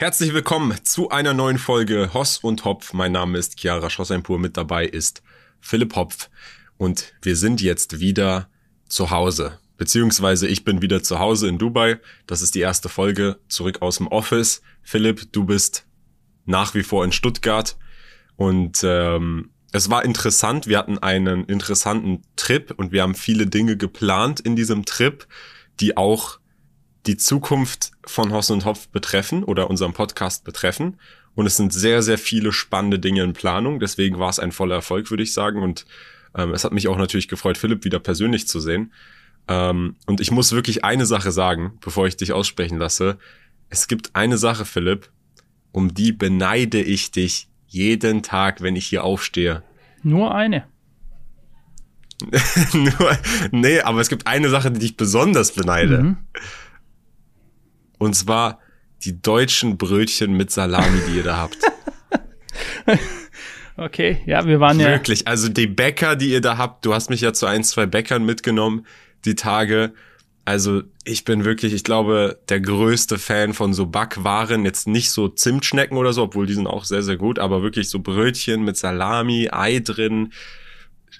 Herzlich willkommen zu einer neuen Folge Hoss und Hopf. Mein Name ist Chiara Schosseinpur. Mit dabei ist Philipp Hopf. Und wir sind jetzt wieder zu Hause. Beziehungsweise ich bin wieder zu Hause in Dubai. Das ist die erste Folge zurück aus dem Office. Philipp, du bist nach wie vor in Stuttgart. Und ähm, es war interessant. Wir hatten einen interessanten Trip und wir haben viele Dinge geplant in diesem Trip, die auch die Zukunft von Hoss und Hopf betreffen oder unserem Podcast betreffen. Und es sind sehr, sehr viele spannende Dinge in Planung. Deswegen war es ein voller Erfolg, würde ich sagen. Und ähm, es hat mich auch natürlich gefreut, Philipp wieder persönlich zu sehen. Ähm, und ich muss wirklich eine Sache sagen, bevor ich dich aussprechen lasse. Es gibt eine Sache, Philipp, um die beneide ich dich jeden Tag, wenn ich hier aufstehe. Nur eine. Nur, nee, aber es gibt eine Sache, die dich besonders beneide. Mhm. Und zwar die deutschen Brötchen mit Salami, die ihr da habt. Okay, ja, wir waren ja. Wirklich, also die Bäcker, die ihr da habt, du hast mich ja zu ein, zwei Bäckern mitgenommen, die Tage. Also ich bin wirklich, ich glaube, der größte Fan von so Backwaren. Jetzt nicht so Zimtschnecken oder so, obwohl die sind auch sehr, sehr gut, aber wirklich so Brötchen mit Salami, Ei drin,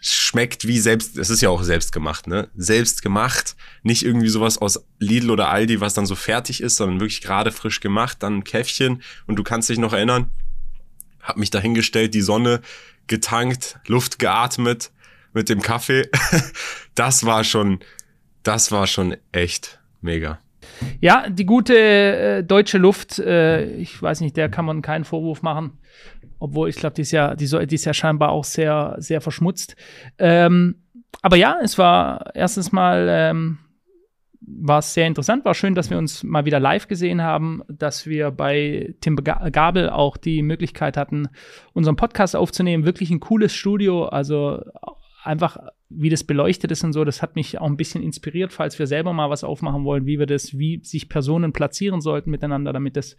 schmeckt wie selbst, es ist ja auch selbst gemacht, ne? Selbst gemacht, nicht irgendwie sowas aus Lidl oder Aldi, was dann so fertig ist, sondern wirklich gerade frisch gemacht, dann ein Käffchen und du kannst dich noch erinnern, hab mich dahingestellt, die Sonne getankt, Luft geatmet mit dem Kaffee. das war schon, das war schon echt mega. Ja, die gute äh, deutsche Luft, äh, ich weiß nicht, der kann man keinen Vorwurf machen obwohl ich glaube, die ist ja, die, die ist ja scheinbar auch sehr, sehr verschmutzt. Ähm, aber ja, es war erstens mal ähm, war es sehr interessant, war schön, dass wir uns mal wieder live gesehen haben, dass wir bei Tim Gabel auch die Möglichkeit hatten, unseren Podcast aufzunehmen. Wirklich ein cooles Studio, also einfach wie das beleuchtet ist und so, das hat mich auch ein bisschen inspiriert, falls wir selber mal was aufmachen wollen, wie wir das, wie sich Personen platzieren sollten miteinander, damit es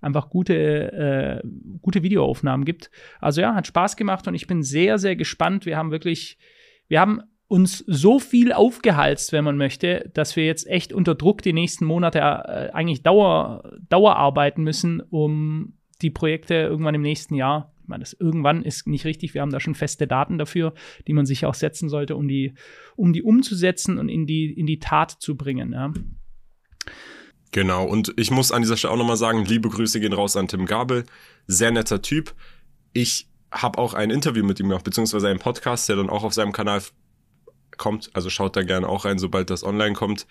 einfach gute, äh, gute Videoaufnahmen gibt. Also ja, hat Spaß gemacht und ich bin sehr, sehr gespannt. Wir haben wirklich, wir haben uns so viel aufgehalst, wenn man möchte, dass wir jetzt echt unter Druck die nächsten Monate äh, eigentlich Dauer, Dauer arbeiten müssen, um die Projekte irgendwann im nächsten Jahr ich meine, das irgendwann ist nicht richtig. Wir haben da schon feste Daten dafür, die man sich auch setzen sollte, um die, um die umzusetzen und in die, in die Tat zu bringen. Ja. Genau, und ich muss an dieser Stelle auch nochmal sagen, liebe Grüße gehen raus an Tim Gabel. Sehr netter Typ. Ich habe auch ein Interview mit ihm gemacht, beziehungsweise einen Podcast, der dann auch auf seinem Kanal kommt. Also schaut da gerne auch rein, sobald das online kommt.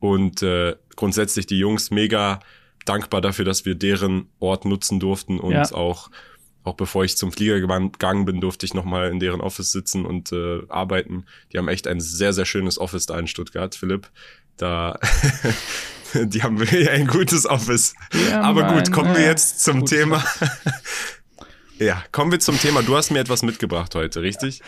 Und äh, grundsätzlich die Jungs mega dankbar dafür, dass wir deren Ort nutzen durften und ja. auch auch bevor ich zum Flieger gegangen bin, durfte ich nochmal in deren Office sitzen und äh, arbeiten. Die haben echt ein sehr, sehr schönes Office da in Stuttgart, Philipp. Da, die haben ein gutes Office. Ja, Aber Mann, gut, kommen wir jetzt zum Thema. ja, kommen wir zum Thema. Du hast mir etwas mitgebracht heute, richtig?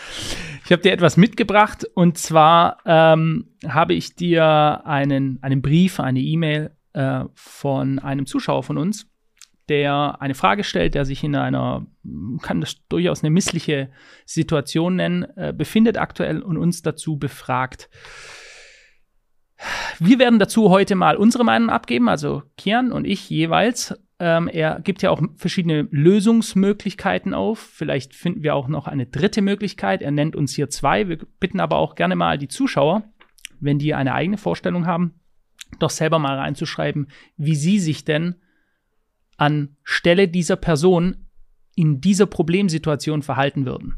Ich habe dir etwas mitgebracht und zwar ähm, habe ich dir einen, einen Brief, eine E-Mail äh, von einem Zuschauer von uns der eine Frage stellt, der sich in einer, kann das durchaus eine missliche Situation nennen, äh, befindet aktuell und uns dazu befragt. Wir werden dazu heute mal unsere Meinung abgeben, also Kian und ich jeweils. Ähm, er gibt ja auch verschiedene Lösungsmöglichkeiten auf. Vielleicht finden wir auch noch eine dritte Möglichkeit. Er nennt uns hier zwei. Wir bitten aber auch gerne mal die Zuschauer, wenn die eine eigene Vorstellung haben, doch selber mal reinzuschreiben, wie sie sich denn an Stelle dieser Person in dieser Problemsituation verhalten würden.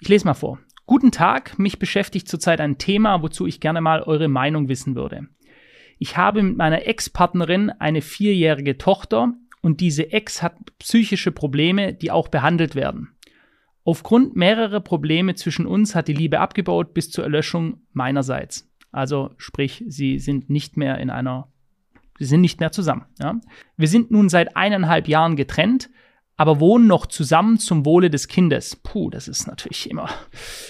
Ich lese mal vor. Guten Tag, mich beschäftigt zurzeit ein Thema, wozu ich gerne mal eure Meinung wissen würde. Ich habe mit meiner Ex-Partnerin eine vierjährige Tochter und diese Ex hat psychische Probleme, die auch behandelt werden. Aufgrund mehrerer Probleme zwischen uns hat die Liebe abgebaut bis zur Erlöschung meinerseits. Also sprich, sie sind nicht mehr in einer wir sind nicht mehr zusammen. Ja? Wir sind nun seit eineinhalb Jahren getrennt, aber wohnen noch zusammen zum Wohle des Kindes. Puh, das ist natürlich immer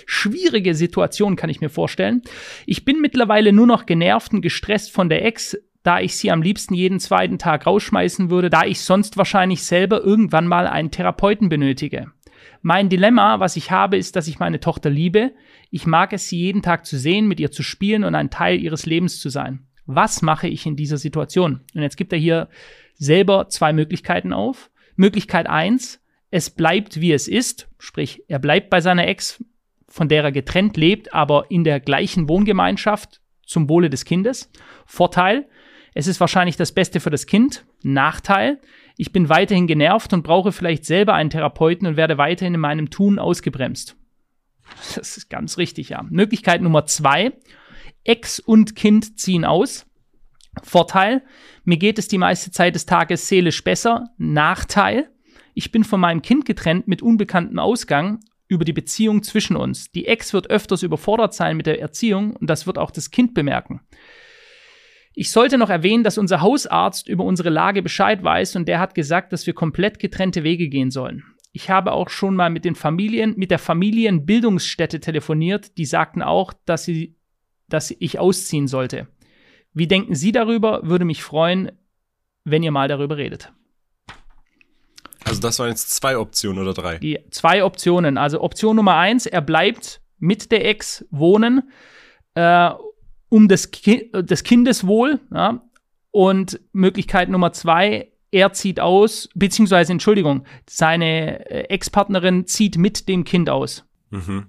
schwierige Situation, kann ich mir vorstellen. Ich bin mittlerweile nur noch genervt und gestresst von der Ex, da ich sie am liebsten jeden zweiten Tag rausschmeißen würde, da ich sonst wahrscheinlich selber irgendwann mal einen Therapeuten benötige. Mein Dilemma, was ich habe, ist, dass ich meine Tochter liebe. Ich mag es, sie jeden Tag zu sehen, mit ihr zu spielen und ein Teil ihres Lebens zu sein was mache ich in dieser Situation? Und jetzt gibt er hier selber zwei Möglichkeiten auf. Möglichkeit eins: es bleibt wie es ist, sprich, er bleibt bei seiner Ex, von der er getrennt lebt, aber in der gleichen Wohngemeinschaft zum Wohle des Kindes. Vorteil, es ist wahrscheinlich das Beste für das Kind. Nachteil, ich bin weiterhin genervt und brauche vielleicht selber einen Therapeuten und werde weiterhin in meinem Tun ausgebremst. Das ist ganz richtig, ja. Möglichkeit Nummer zwei. Ex und Kind ziehen aus. Vorteil, mir geht es die meiste Zeit des Tages seelisch besser. Nachteil, ich bin von meinem Kind getrennt mit unbekanntem Ausgang über die Beziehung zwischen uns. Die Ex wird öfters überfordert sein mit der Erziehung und das wird auch das Kind bemerken. Ich sollte noch erwähnen, dass unser Hausarzt über unsere Lage Bescheid weiß und der hat gesagt, dass wir komplett getrennte Wege gehen sollen. Ich habe auch schon mal mit den Familien, mit der Familienbildungsstätte telefoniert, die sagten auch, dass sie, dass ich ausziehen sollte. Wie denken Sie darüber? Würde mich freuen, wenn ihr mal darüber redet. Also das waren jetzt zwei Optionen oder drei? Die zwei Optionen. Also Option Nummer eins, er bleibt mit der Ex wohnen, äh, um des, Ki des Kindeswohl. Ja? Und Möglichkeit Nummer zwei, er zieht aus, beziehungsweise, Entschuldigung, seine äh, Ex-Partnerin zieht mit dem Kind aus. Mhm.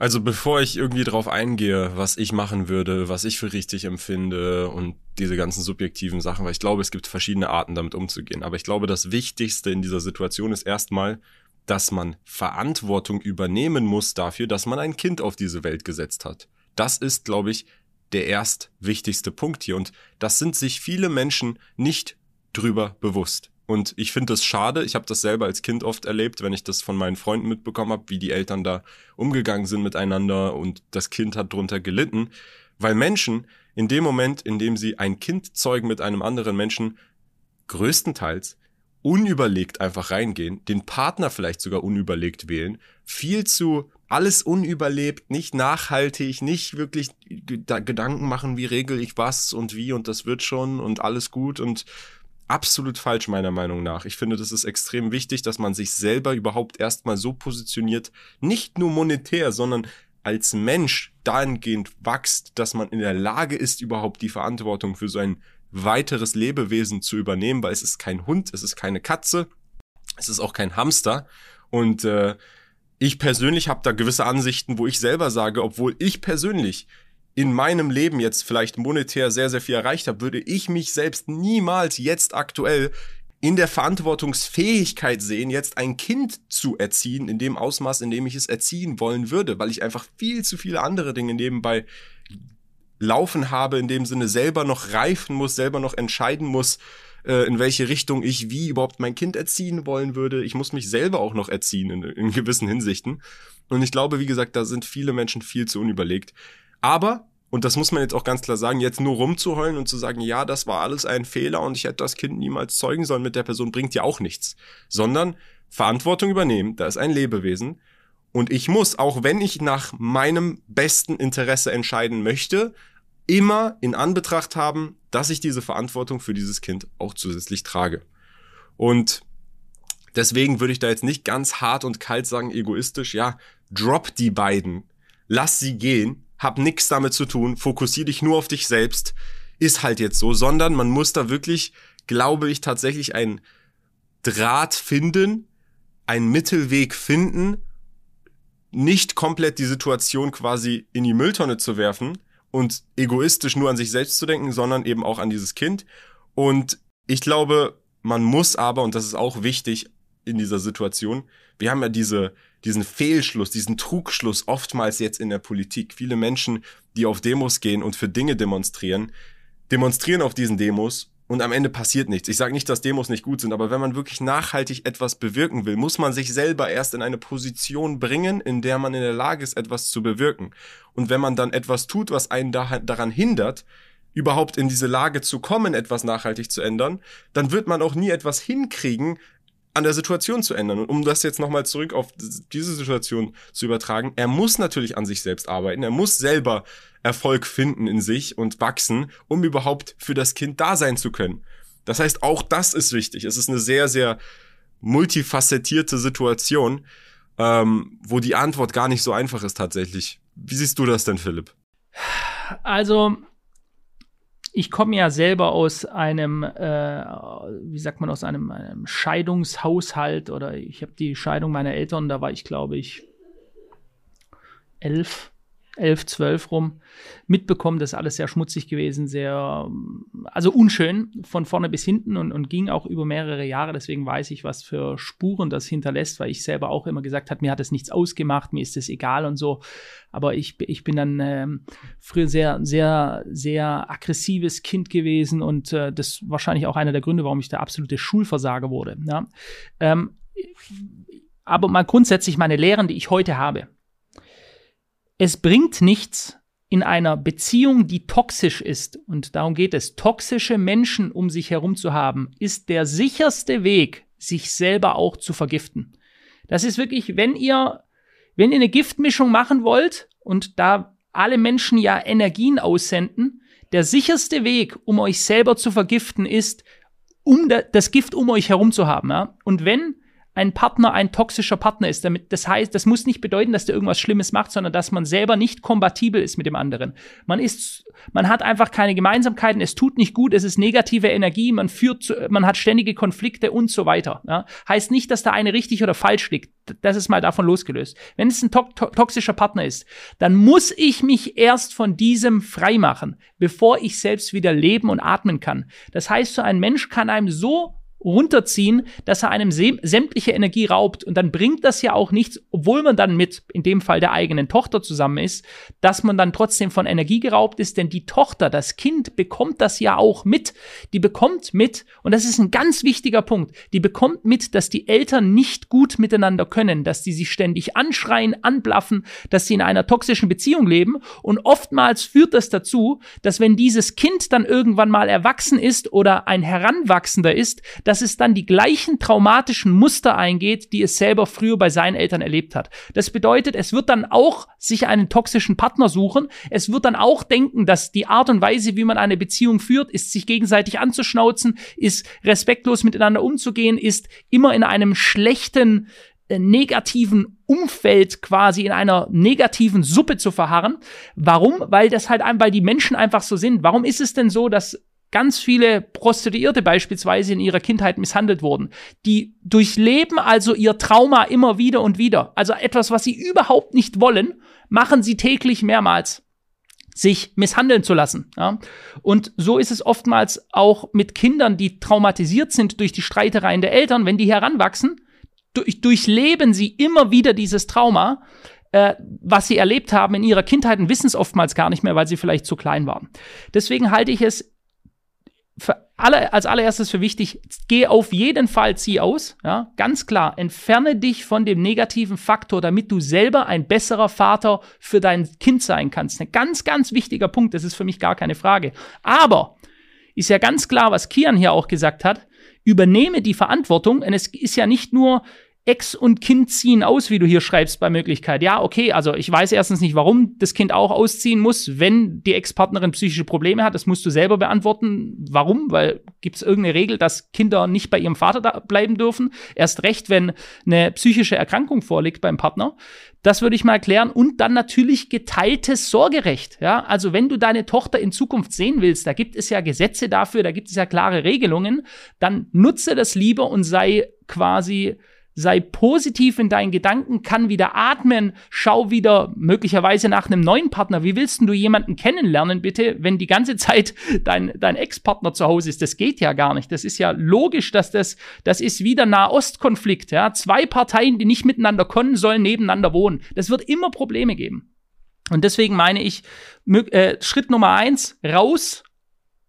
Also bevor ich irgendwie drauf eingehe, was ich machen würde, was ich für richtig empfinde und diese ganzen subjektiven Sachen, weil ich glaube, es gibt verschiedene Arten damit umzugehen. Aber ich glaube, das Wichtigste in dieser Situation ist erstmal, dass man Verantwortung übernehmen muss dafür, dass man ein Kind auf diese Welt gesetzt hat. Das ist, glaube ich, der erst wichtigste Punkt hier. Und das sind sich viele Menschen nicht drüber bewusst. Und ich finde das schade. Ich habe das selber als Kind oft erlebt, wenn ich das von meinen Freunden mitbekommen habe, wie die Eltern da umgegangen sind miteinander und das Kind hat drunter gelitten. Weil Menschen in dem Moment, in dem sie ein Kind zeugen mit einem anderen Menschen, größtenteils unüberlegt einfach reingehen, den Partner vielleicht sogar unüberlegt wählen, viel zu alles unüberlebt, nicht nachhaltig, nicht wirklich Gedanken machen, wie regel ich was und wie und das wird schon und alles gut und absolut falsch meiner Meinung nach. Ich finde, das ist extrem wichtig, dass man sich selber überhaupt erstmal so positioniert, nicht nur monetär, sondern als Mensch dahingehend wächst, dass man in der Lage ist, überhaupt die Verantwortung für so ein weiteres Lebewesen zu übernehmen, weil es ist kein Hund, es ist keine Katze, es ist auch kein Hamster. Und äh, ich persönlich habe da gewisse Ansichten, wo ich selber sage, obwohl ich persönlich in meinem Leben jetzt vielleicht monetär sehr, sehr viel erreicht habe, würde ich mich selbst niemals jetzt aktuell in der Verantwortungsfähigkeit sehen, jetzt ein Kind zu erziehen, in dem Ausmaß, in dem ich es erziehen wollen würde, weil ich einfach viel zu viele andere Dinge nebenbei laufen habe, in dem Sinne selber noch reifen muss, selber noch entscheiden muss, äh, in welche Richtung ich wie überhaupt mein Kind erziehen wollen würde. Ich muss mich selber auch noch erziehen in, in gewissen Hinsichten. Und ich glaube, wie gesagt, da sind viele Menschen viel zu unüberlegt. Aber, und das muss man jetzt auch ganz klar sagen, jetzt nur rumzuheulen und zu sagen, ja, das war alles ein Fehler und ich hätte das Kind niemals zeugen sollen mit der Person, bringt ja auch nichts. Sondern Verantwortung übernehmen, da ist ein Lebewesen. Und ich muss, auch wenn ich nach meinem besten Interesse entscheiden möchte, immer in Anbetracht haben, dass ich diese Verantwortung für dieses Kind auch zusätzlich trage. Und deswegen würde ich da jetzt nicht ganz hart und kalt sagen, egoistisch, ja, drop die beiden, lass sie gehen, hab nix damit zu tun, fokussier dich nur auf dich selbst, ist halt jetzt so, sondern man muss da wirklich, glaube ich, tatsächlich einen Draht finden, einen Mittelweg finden, nicht komplett die Situation quasi in die Mülltonne zu werfen und egoistisch nur an sich selbst zu denken, sondern eben auch an dieses Kind. Und ich glaube, man muss aber, und das ist auch wichtig in dieser Situation, wir haben ja diese, diesen Fehlschluss, diesen Trugschluss oftmals jetzt in der Politik. Viele Menschen, die auf Demos gehen und für Dinge demonstrieren, demonstrieren auf diesen Demos und am Ende passiert nichts. Ich sage nicht, dass Demos nicht gut sind, aber wenn man wirklich nachhaltig etwas bewirken will, muss man sich selber erst in eine Position bringen, in der man in der Lage ist, etwas zu bewirken. Und wenn man dann etwas tut, was einen daran hindert, überhaupt in diese Lage zu kommen, etwas nachhaltig zu ändern, dann wird man auch nie etwas hinkriegen, an der Situation zu ändern. Und um das jetzt nochmal zurück auf diese Situation zu übertragen, er muss natürlich an sich selbst arbeiten. Er muss selber Erfolg finden in sich und wachsen, um überhaupt für das Kind da sein zu können. Das heißt, auch das ist wichtig. Es ist eine sehr, sehr multifacettierte Situation, ähm, wo die Antwort gar nicht so einfach ist tatsächlich. Wie siehst du das denn, Philipp? Also, ich komme ja selber aus einem, äh, wie sagt man, aus einem, einem Scheidungshaushalt oder ich habe die Scheidung meiner Eltern, da war ich, glaube ich, elf 11, 12 rum, mitbekommen. Das ist alles sehr schmutzig gewesen, sehr, also unschön von vorne bis hinten und, und ging auch über mehrere Jahre. Deswegen weiß ich, was für Spuren das hinterlässt, weil ich selber auch immer gesagt habe, mir hat es nichts ausgemacht, mir ist es egal und so. Aber ich, ich bin dann ähm, früher sehr, sehr, sehr aggressives Kind gewesen und äh, das wahrscheinlich auch einer der Gründe, warum ich der absolute Schulversager wurde. Ja? Ähm, aber mal grundsätzlich meine Lehren, die ich heute habe, es bringt nichts in einer Beziehung, die toxisch ist, und darum geht es, toxische Menschen um sich herum zu haben, ist der sicherste Weg, sich selber auch zu vergiften. Das ist wirklich, wenn ihr, wenn ihr eine Giftmischung machen wollt und da alle Menschen ja Energien aussenden, der sicherste Weg, um euch selber zu vergiften, ist, um das Gift um euch herum zu haben. Ja? Und wenn ein Partner ein toxischer Partner ist. Damit, das heißt, das muss nicht bedeuten, dass der irgendwas Schlimmes macht, sondern dass man selber nicht kompatibel ist mit dem anderen. Man ist, man hat einfach keine Gemeinsamkeiten, es tut nicht gut, es ist negative Energie, man führt, zu, man hat ständige Konflikte und so weiter. Ja? Heißt nicht, dass da eine richtig oder falsch liegt. Das ist mal davon losgelöst. Wenn es ein to to toxischer Partner ist, dann muss ich mich erst von diesem freimachen, bevor ich selbst wieder leben und atmen kann. Das heißt, so ein Mensch kann einem so runterziehen, dass er einem sämtliche Energie raubt. Und dann bringt das ja auch nichts, obwohl man dann mit, in dem Fall der eigenen Tochter zusammen ist, dass man dann trotzdem von Energie geraubt ist, denn die Tochter, das Kind bekommt das ja auch mit. Die bekommt mit, und das ist ein ganz wichtiger Punkt, die bekommt mit, dass die Eltern nicht gut miteinander können, dass die sich ständig anschreien, anblaffen, dass sie in einer toxischen Beziehung leben. Und oftmals führt das dazu, dass wenn dieses Kind dann irgendwann mal erwachsen ist oder ein Heranwachsender ist, dass es dann die gleichen traumatischen Muster eingeht, die es selber früher bei seinen Eltern erlebt hat. Das bedeutet, es wird dann auch sich einen toxischen Partner suchen. Es wird dann auch denken, dass die Art und Weise, wie man eine Beziehung führt, ist sich gegenseitig anzuschnauzen, ist respektlos miteinander umzugehen, ist immer in einem schlechten äh, negativen Umfeld quasi in einer negativen Suppe zu verharren. Warum? Weil das halt, weil die Menschen einfach so sind. Warum ist es denn so, dass ganz viele Prostituierte beispielsweise in ihrer Kindheit misshandelt wurden. Die durchleben also ihr Trauma immer wieder und wieder. Also etwas, was sie überhaupt nicht wollen, machen sie täglich mehrmals sich misshandeln zu lassen. Ja? Und so ist es oftmals auch mit Kindern, die traumatisiert sind durch die Streitereien der Eltern, wenn die heranwachsen, durch, durchleben sie immer wieder dieses Trauma, äh, was sie erlebt haben in ihrer Kindheit und wissen es oftmals gar nicht mehr, weil sie vielleicht zu klein waren. Deswegen halte ich es alle, als allererstes für wichtig, geh auf jeden Fall, zieh aus, ja, ganz klar, entferne dich von dem negativen Faktor, damit du selber ein besserer Vater für dein Kind sein kannst. Ein ganz, ganz wichtiger Punkt, das ist für mich gar keine Frage. Aber ist ja ganz klar, was Kian hier auch gesagt hat, übernehme die Verantwortung, und es ist ja nicht nur Ex und Kind ziehen aus, wie du hier schreibst bei Möglichkeit. Ja, okay, also ich weiß erstens nicht, warum das Kind auch ausziehen muss, wenn die Ex-Partnerin psychische Probleme hat. Das musst du selber beantworten. Warum? Weil gibt es irgendeine Regel, dass Kinder nicht bei ihrem Vater bleiben dürfen? Erst recht, wenn eine psychische Erkrankung vorliegt beim Partner. Das würde ich mal erklären. Und dann natürlich geteiltes Sorgerecht. Ja, also wenn du deine Tochter in Zukunft sehen willst, da gibt es ja Gesetze dafür, da gibt es ja klare Regelungen, dann nutze das lieber und sei quasi sei positiv in deinen Gedanken, kann wieder atmen, schau wieder möglicherweise nach einem neuen Partner. Wie willst du jemanden kennenlernen, bitte, wenn die ganze Zeit dein, dein Ex-Partner zu Hause ist? Das geht ja gar nicht. Das ist ja logisch, dass das, das ist wieder Nahostkonflikt, ja. Zwei Parteien, die nicht miteinander können, sollen nebeneinander wohnen. Das wird immer Probleme geben. Und deswegen meine ich, äh, Schritt Nummer eins, raus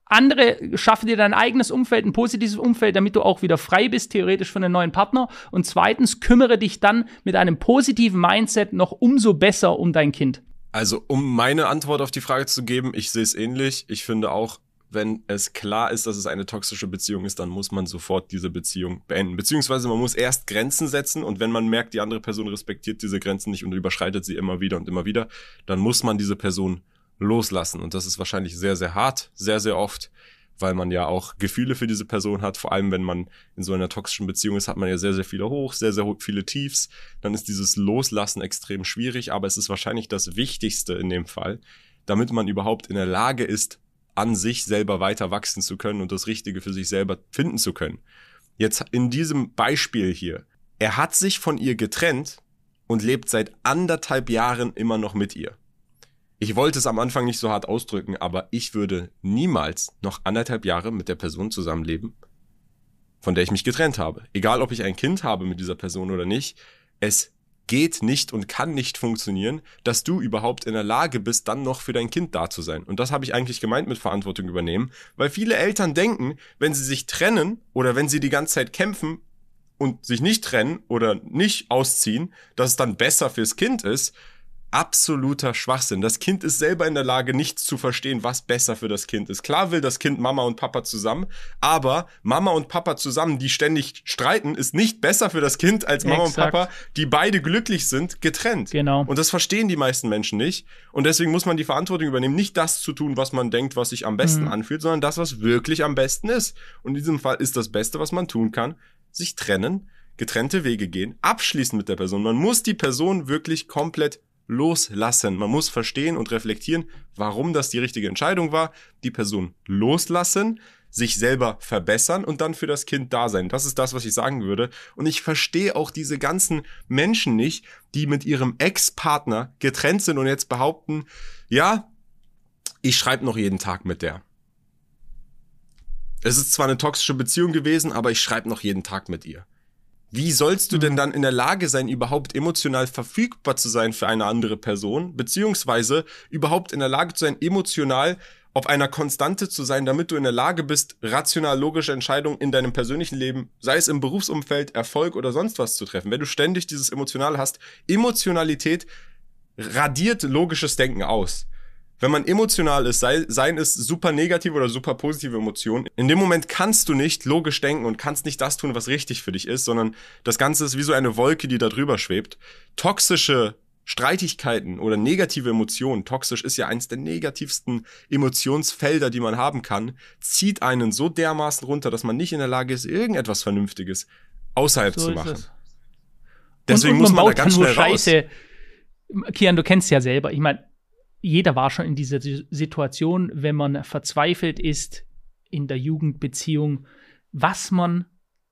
andere schaffe dir dein eigenes Umfeld, ein positives Umfeld, damit du auch wieder frei bist, theoretisch von einem neuen Partner. Und zweitens, kümmere dich dann mit einem positiven Mindset noch umso besser um dein Kind. Also, um meine Antwort auf die Frage zu geben, ich sehe es ähnlich. Ich finde auch, wenn es klar ist, dass es eine toxische Beziehung ist, dann muss man sofort diese Beziehung beenden. Beziehungsweise man muss erst Grenzen setzen und wenn man merkt, die andere Person respektiert diese Grenzen nicht und überschreitet sie immer wieder und immer wieder, dann muss man diese Person loslassen. Und das ist wahrscheinlich sehr, sehr hart, sehr, sehr oft, weil man ja auch Gefühle für diese Person hat. Vor allem, wenn man in so einer toxischen Beziehung ist, hat man ja sehr, sehr viele Hochs, sehr, sehr viele Tiefs. Dann ist dieses Loslassen extrem schwierig, aber es ist wahrscheinlich das Wichtigste in dem Fall, damit man überhaupt in der Lage ist, an sich selber weiter wachsen zu können und das Richtige für sich selber finden zu können. Jetzt in diesem Beispiel hier. Er hat sich von ihr getrennt und lebt seit anderthalb Jahren immer noch mit ihr. Ich wollte es am Anfang nicht so hart ausdrücken, aber ich würde niemals noch anderthalb Jahre mit der Person zusammenleben, von der ich mich getrennt habe. Egal, ob ich ein Kind habe mit dieser Person oder nicht. Es geht nicht und kann nicht funktionieren, dass du überhaupt in der Lage bist, dann noch für dein Kind da zu sein. Und das habe ich eigentlich gemeint mit Verantwortung übernehmen, weil viele Eltern denken, wenn sie sich trennen oder wenn sie die ganze Zeit kämpfen und sich nicht trennen oder nicht ausziehen, dass es dann besser fürs Kind ist absoluter Schwachsinn. Das Kind ist selber in der Lage, nichts zu verstehen, was besser für das Kind ist. Klar will das Kind Mama und Papa zusammen, aber Mama und Papa zusammen, die ständig streiten, ist nicht besser für das Kind als Mama Exakt. und Papa, die beide glücklich sind, getrennt. Genau. Und das verstehen die meisten Menschen nicht. Und deswegen muss man die Verantwortung übernehmen, nicht das zu tun, was man denkt, was sich am besten mhm. anfühlt, sondern das, was wirklich am besten ist. Und in diesem Fall ist das Beste, was man tun kann, sich trennen, getrennte Wege gehen, abschließen mit der Person. Man muss die Person wirklich komplett loslassen. Man muss verstehen und reflektieren, warum das die richtige Entscheidung war, die Person loslassen, sich selber verbessern und dann für das Kind da sein. Das ist das, was ich sagen würde. Und ich verstehe auch diese ganzen Menschen nicht, die mit ihrem Ex-Partner getrennt sind und jetzt behaupten, ja, ich schreibe noch jeden Tag mit der. Es ist zwar eine toxische Beziehung gewesen, aber ich schreibe noch jeden Tag mit ihr. Wie sollst du denn mhm. dann in der Lage sein, überhaupt emotional verfügbar zu sein für eine andere Person, beziehungsweise überhaupt in der Lage zu sein, emotional auf einer Konstante zu sein, damit du in der Lage bist, rational logische Entscheidungen in deinem persönlichen Leben, sei es im Berufsumfeld, Erfolg oder sonst was zu treffen. Wenn du ständig dieses Emotional hast, Emotionalität radiert logisches Denken aus wenn man emotional ist, sei, seien es super negative oder super positive Emotionen, in dem Moment kannst du nicht logisch denken und kannst nicht das tun, was richtig für dich ist, sondern das Ganze ist wie so eine Wolke, die da drüber schwebt. Toxische Streitigkeiten oder negative Emotionen, toxisch ist ja eins der negativsten Emotionsfelder, die man haben kann, zieht einen so dermaßen runter, dass man nicht in der Lage ist, irgendetwas Vernünftiges außerhalb so zu machen. Deswegen und, und man muss man da ganz schnell Scheiße. raus. Kian, du kennst ja selber. Ich meine, jeder war schon in dieser Situation, wenn man verzweifelt ist in der Jugendbeziehung, was man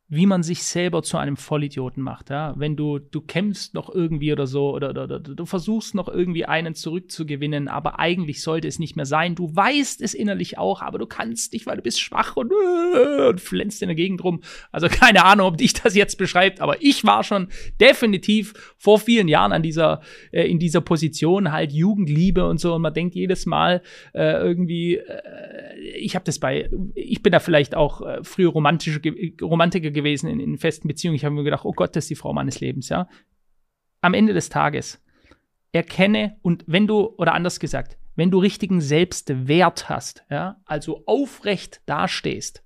wie man sich selber zu einem Vollidioten macht. Ja? Wenn du, du kämpfst noch irgendwie oder so oder, oder, oder, du versuchst noch irgendwie einen zurückzugewinnen, aber eigentlich sollte es nicht mehr sein. Du weißt es innerlich auch, aber du kannst nicht, weil du bist schwach und, äh, und flänzt in der Gegend rum. Also keine Ahnung, ob dich das jetzt beschreibt, aber ich war schon definitiv vor vielen Jahren an dieser, äh, in dieser Position, halt Jugendliebe und so. Und man denkt jedes Mal äh, irgendwie, äh, ich habe das bei, ich bin da vielleicht auch äh, früher romantische Romantiker gewesen in, in festen Beziehungen. Ich habe mir gedacht, oh Gott, das ist die Frau meines Lebens, ja. Am Ende des Tages erkenne und wenn du, oder anders gesagt, wenn du richtigen Selbstwert hast, ja, also aufrecht dastehst,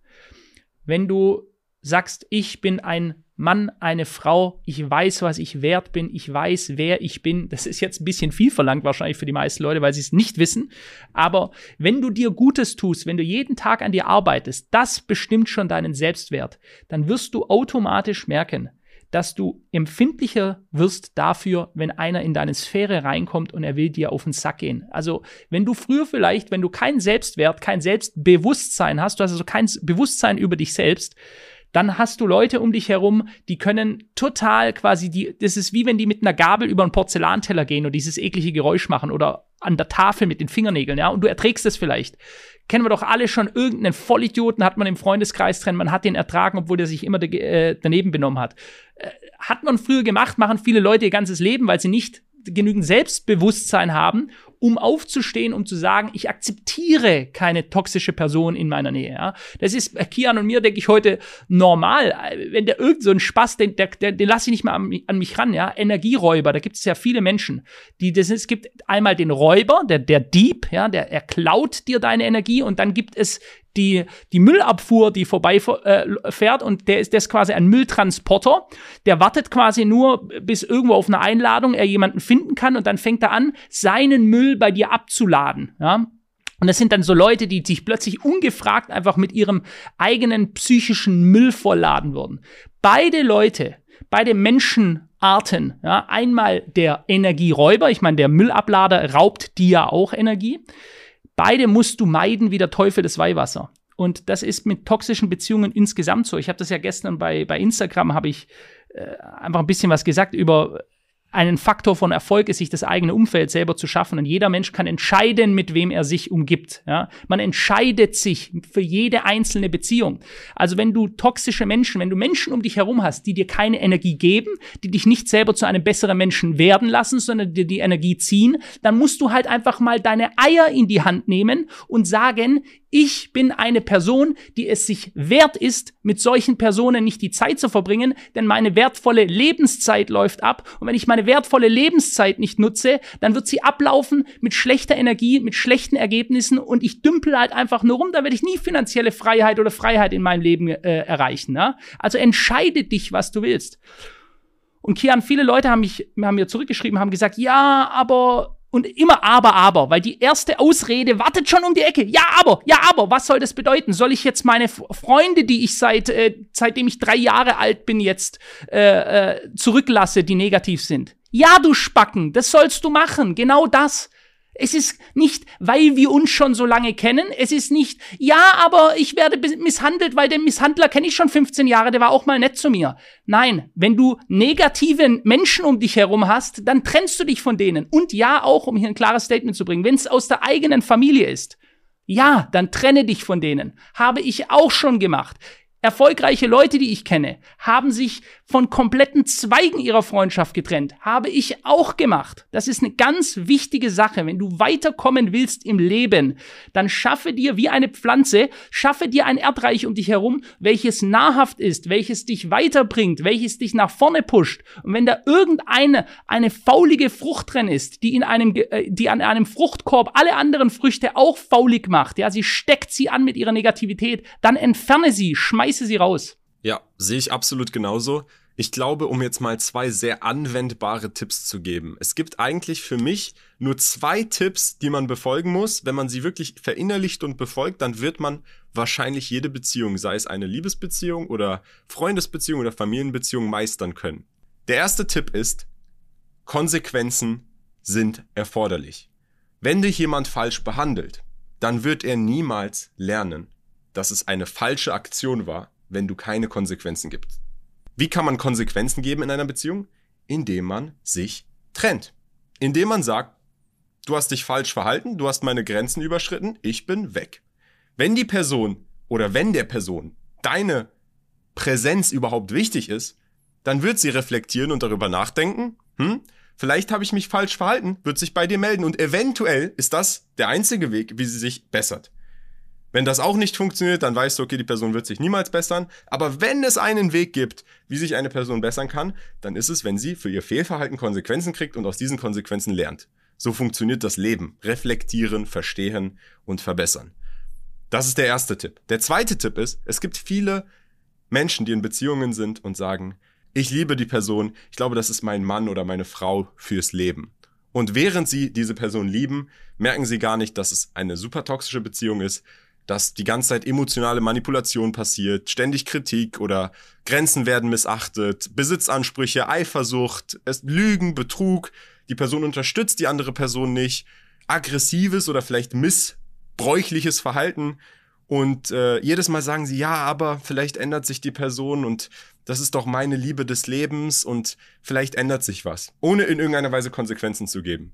wenn du sagst, ich bin ein Mann, eine Frau, ich weiß, was ich wert bin, ich weiß, wer ich bin. Das ist jetzt ein bisschen viel verlangt wahrscheinlich für die meisten Leute, weil sie es nicht wissen. Aber wenn du dir Gutes tust, wenn du jeden Tag an dir arbeitest, das bestimmt schon deinen Selbstwert, dann wirst du automatisch merken, dass du empfindlicher wirst dafür, wenn einer in deine Sphäre reinkommt und er will dir auf den Sack gehen. Also, wenn du früher vielleicht, wenn du keinen Selbstwert, kein Selbstbewusstsein hast, du hast also kein Bewusstsein über dich selbst, dann hast du Leute um dich herum, die können total quasi die, das ist wie wenn die mit einer Gabel über einen Porzellanteller gehen und dieses eklige Geräusch machen oder an der Tafel mit den Fingernägeln, ja, und du erträgst es vielleicht. Kennen wir doch alle schon, irgendeinen Vollidioten hat man im Freundeskreis drin, man hat den ertragen, obwohl der sich immer äh, daneben benommen hat. Äh, hat man früher gemacht, machen viele Leute ihr ganzes Leben, weil sie nicht genügend Selbstbewusstsein haben, um aufzustehen, um zu sagen, ich akzeptiere keine toxische Person in meiner Nähe. Ja? Das ist bei Kian und mir, denke ich, heute normal. Wenn der irgend so ein Spaß, den, der, den lasse ich nicht mehr an, an, mich ran. Ja? Energieräuber, da gibt es ja viele Menschen. Die, das, es gibt einmal den Räuber, der, der Dieb, ja, der er klaut dir deine Energie und dann gibt es die, die Müllabfuhr, die vorbeifährt äh, und der ist, ist quasi ein Mülltransporter. Der wartet quasi nur, bis irgendwo auf eine Einladung er jemanden finden kann und dann fängt er an, seinen Müll bei dir abzuladen. Ja? Und das sind dann so Leute, die sich plötzlich ungefragt einfach mit ihrem eigenen psychischen Müll vollladen würden. Beide Leute, beide Menschenarten, ja, einmal der Energieräuber, ich meine, der Müllablader raubt dir ja auch Energie Beide musst du meiden wie der Teufel das Weihwasser. Und das ist mit toxischen Beziehungen insgesamt so. Ich habe das ja gestern bei, bei Instagram, habe ich äh, einfach ein bisschen was gesagt über einen Faktor von Erfolg ist, sich das eigene Umfeld selber zu schaffen. Und jeder Mensch kann entscheiden, mit wem er sich umgibt. Ja? Man entscheidet sich für jede einzelne Beziehung. Also wenn du toxische Menschen, wenn du Menschen um dich herum hast, die dir keine Energie geben, die dich nicht selber zu einem besseren Menschen werden lassen, sondern dir die Energie ziehen, dann musst du halt einfach mal deine Eier in die Hand nehmen und sagen, ich bin eine Person, die es sich wert ist, mit solchen Personen nicht die Zeit zu verbringen, denn meine wertvolle Lebenszeit läuft ab. Und wenn ich meine wertvolle Lebenszeit nicht nutze, dann wird sie ablaufen mit schlechter Energie, mit schlechten Ergebnissen und ich dümpel halt einfach nur rum. Da werde ich nie finanzielle Freiheit oder Freiheit in meinem Leben äh, erreichen. Ne? Also entscheide dich, was du willst. Und Kian, viele Leute haben mich, haben mir zurückgeschrieben, haben gesagt, ja, aber und immer aber, aber, weil die erste Ausrede wartet schon um die Ecke. Ja, aber, ja, aber, was soll das bedeuten? Soll ich jetzt meine Freunde, die ich seit, äh, seitdem ich drei Jahre alt bin, jetzt äh, äh, zurücklasse, die negativ sind? Ja, du Spacken, das sollst du machen, genau das. Es ist nicht, weil wir uns schon so lange kennen. Es ist nicht, ja, aber ich werde misshandelt, weil den Misshandler kenne ich schon 15 Jahre, der war auch mal nett zu mir. Nein, wenn du negative Menschen um dich herum hast, dann trennst du dich von denen. Und ja, auch, um hier ein klares Statement zu bringen, wenn es aus der eigenen Familie ist. Ja, dann trenne dich von denen. Habe ich auch schon gemacht. Erfolgreiche Leute, die ich kenne, haben sich von kompletten Zweigen ihrer Freundschaft getrennt. Habe ich auch gemacht. Das ist eine ganz wichtige Sache. Wenn du weiterkommen willst im Leben, dann schaffe dir wie eine Pflanze, schaffe dir ein Erdreich um dich herum, welches nahrhaft ist, welches dich weiterbringt, welches dich nach vorne pusht. Und wenn da irgendeine, eine faulige Frucht drin ist, die in einem, äh, die an einem Fruchtkorb alle anderen Früchte auch faulig macht, ja, sie steckt sie an mit ihrer Negativität, dann entferne sie, schmeiße sie raus. Ja, sehe ich absolut genauso. Ich glaube, um jetzt mal zwei sehr anwendbare Tipps zu geben. Es gibt eigentlich für mich nur zwei Tipps, die man befolgen muss. Wenn man sie wirklich verinnerlicht und befolgt, dann wird man wahrscheinlich jede Beziehung, sei es eine Liebesbeziehung oder Freundesbeziehung oder Familienbeziehung, meistern können. Der erste Tipp ist, Konsequenzen sind erforderlich. Wenn dich jemand falsch behandelt, dann wird er niemals lernen, dass es eine falsche Aktion war, wenn du keine Konsequenzen gibst. Wie kann man Konsequenzen geben in einer Beziehung? Indem man sich trennt. Indem man sagt, du hast dich falsch verhalten, du hast meine Grenzen überschritten, ich bin weg. Wenn die Person oder wenn der Person deine Präsenz überhaupt wichtig ist, dann wird sie reflektieren und darüber nachdenken, hm, vielleicht habe ich mich falsch verhalten, wird sich bei dir melden und eventuell ist das der einzige Weg, wie sie sich bessert. Wenn das auch nicht funktioniert, dann weißt du, okay, die Person wird sich niemals bessern. Aber wenn es einen Weg gibt, wie sich eine Person bessern kann, dann ist es, wenn sie für ihr Fehlverhalten Konsequenzen kriegt und aus diesen Konsequenzen lernt. So funktioniert das Leben. Reflektieren, verstehen und verbessern. Das ist der erste Tipp. Der zweite Tipp ist, es gibt viele Menschen, die in Beziehungen sind und sagen, ich liebe die Person, ich glaube, das ist mein Mann oder meine Frau fürs Leben. Und während sie diese Person lieben, merken sie gar nicht, dass es eine super toxische Beziehung ist, dass die ganze Zeit emotionale Manipulation passiert, ständig Kritik oder Grenzen werden missachtet, Besitzansprüche, Eifersucht, es Lügen, Betrug, die Person unterstützt die andere Person nicht, aggressives oder vielleicht missbräuchliches Verhalten. Und äh, jedes Mal sagen sie, ja, aber vielleicht ändert sich die Person und das ist doch meine Liebe des Lebens und vielleicht ändert sich was, ohne in irgendeiner Weise Konsequenzen zu geben.